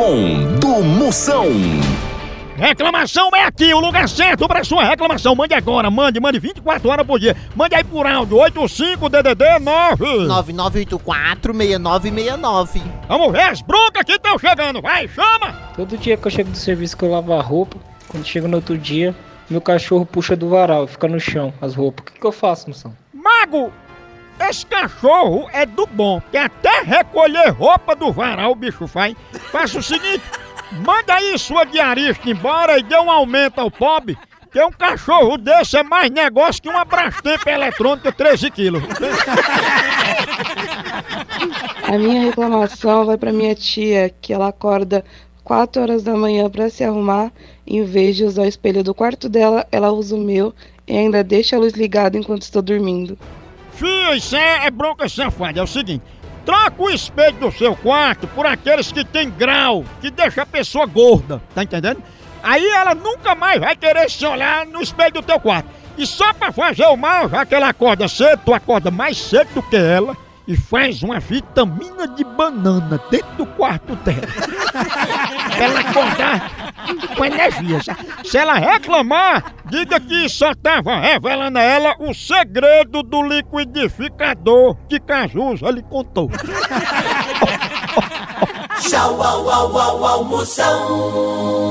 com do Moção. Reclamação é aqui, o lugar certo para sua reclamação. Mande agora, mande, mande 24 horas por dia. Mande aí por áudio 85DDD 9. 9984-6969. Vamos ver as broncas que estão chegando. Vai, chama! Todo dia que eu chego do serviço que eu lavo a roupa, quando chego no outro dia, meu cachorro puxa do varal e fica no chão as roupas. O que, que eu faço, moção? Mago! Esse cachorro é do bom, que até recolher roupa do varal o bicho faz. Faça o seguinte, manda aí sua diarista embora e dê um aumento ao pobre, que um cachorro desse é mais negócio que uma Brastemp eletrônica 13 quilos. A minha reclamação vai para minha tia, que ela acorda 4 horas da manhã para se arrumar, em vez de usar o espelho do quarto dela, ela usa o meu e ainda deixa a luz ligada enquanto estou dormindo. Fia, isso é, é bronca safada. É o seguinte: troca o espelho do seu quarto por aqueles que tem grau, que deixa a pessoa gorda, tá entendendo? Aí ela nunca mais vai querer se olhar no espelho do teu quarto. E só pra fazer o mal, já que ela acorda cedo, tu acorda mais cedo do que ela e faz uma vitamina de banana dentro do quarto dela. ela acordar com energia. Se ela reclamar, diga que só tava revelando a ela o segredo do liquidificador que Cazuza lhe contou. Tchau, au, au, au, au, Moção.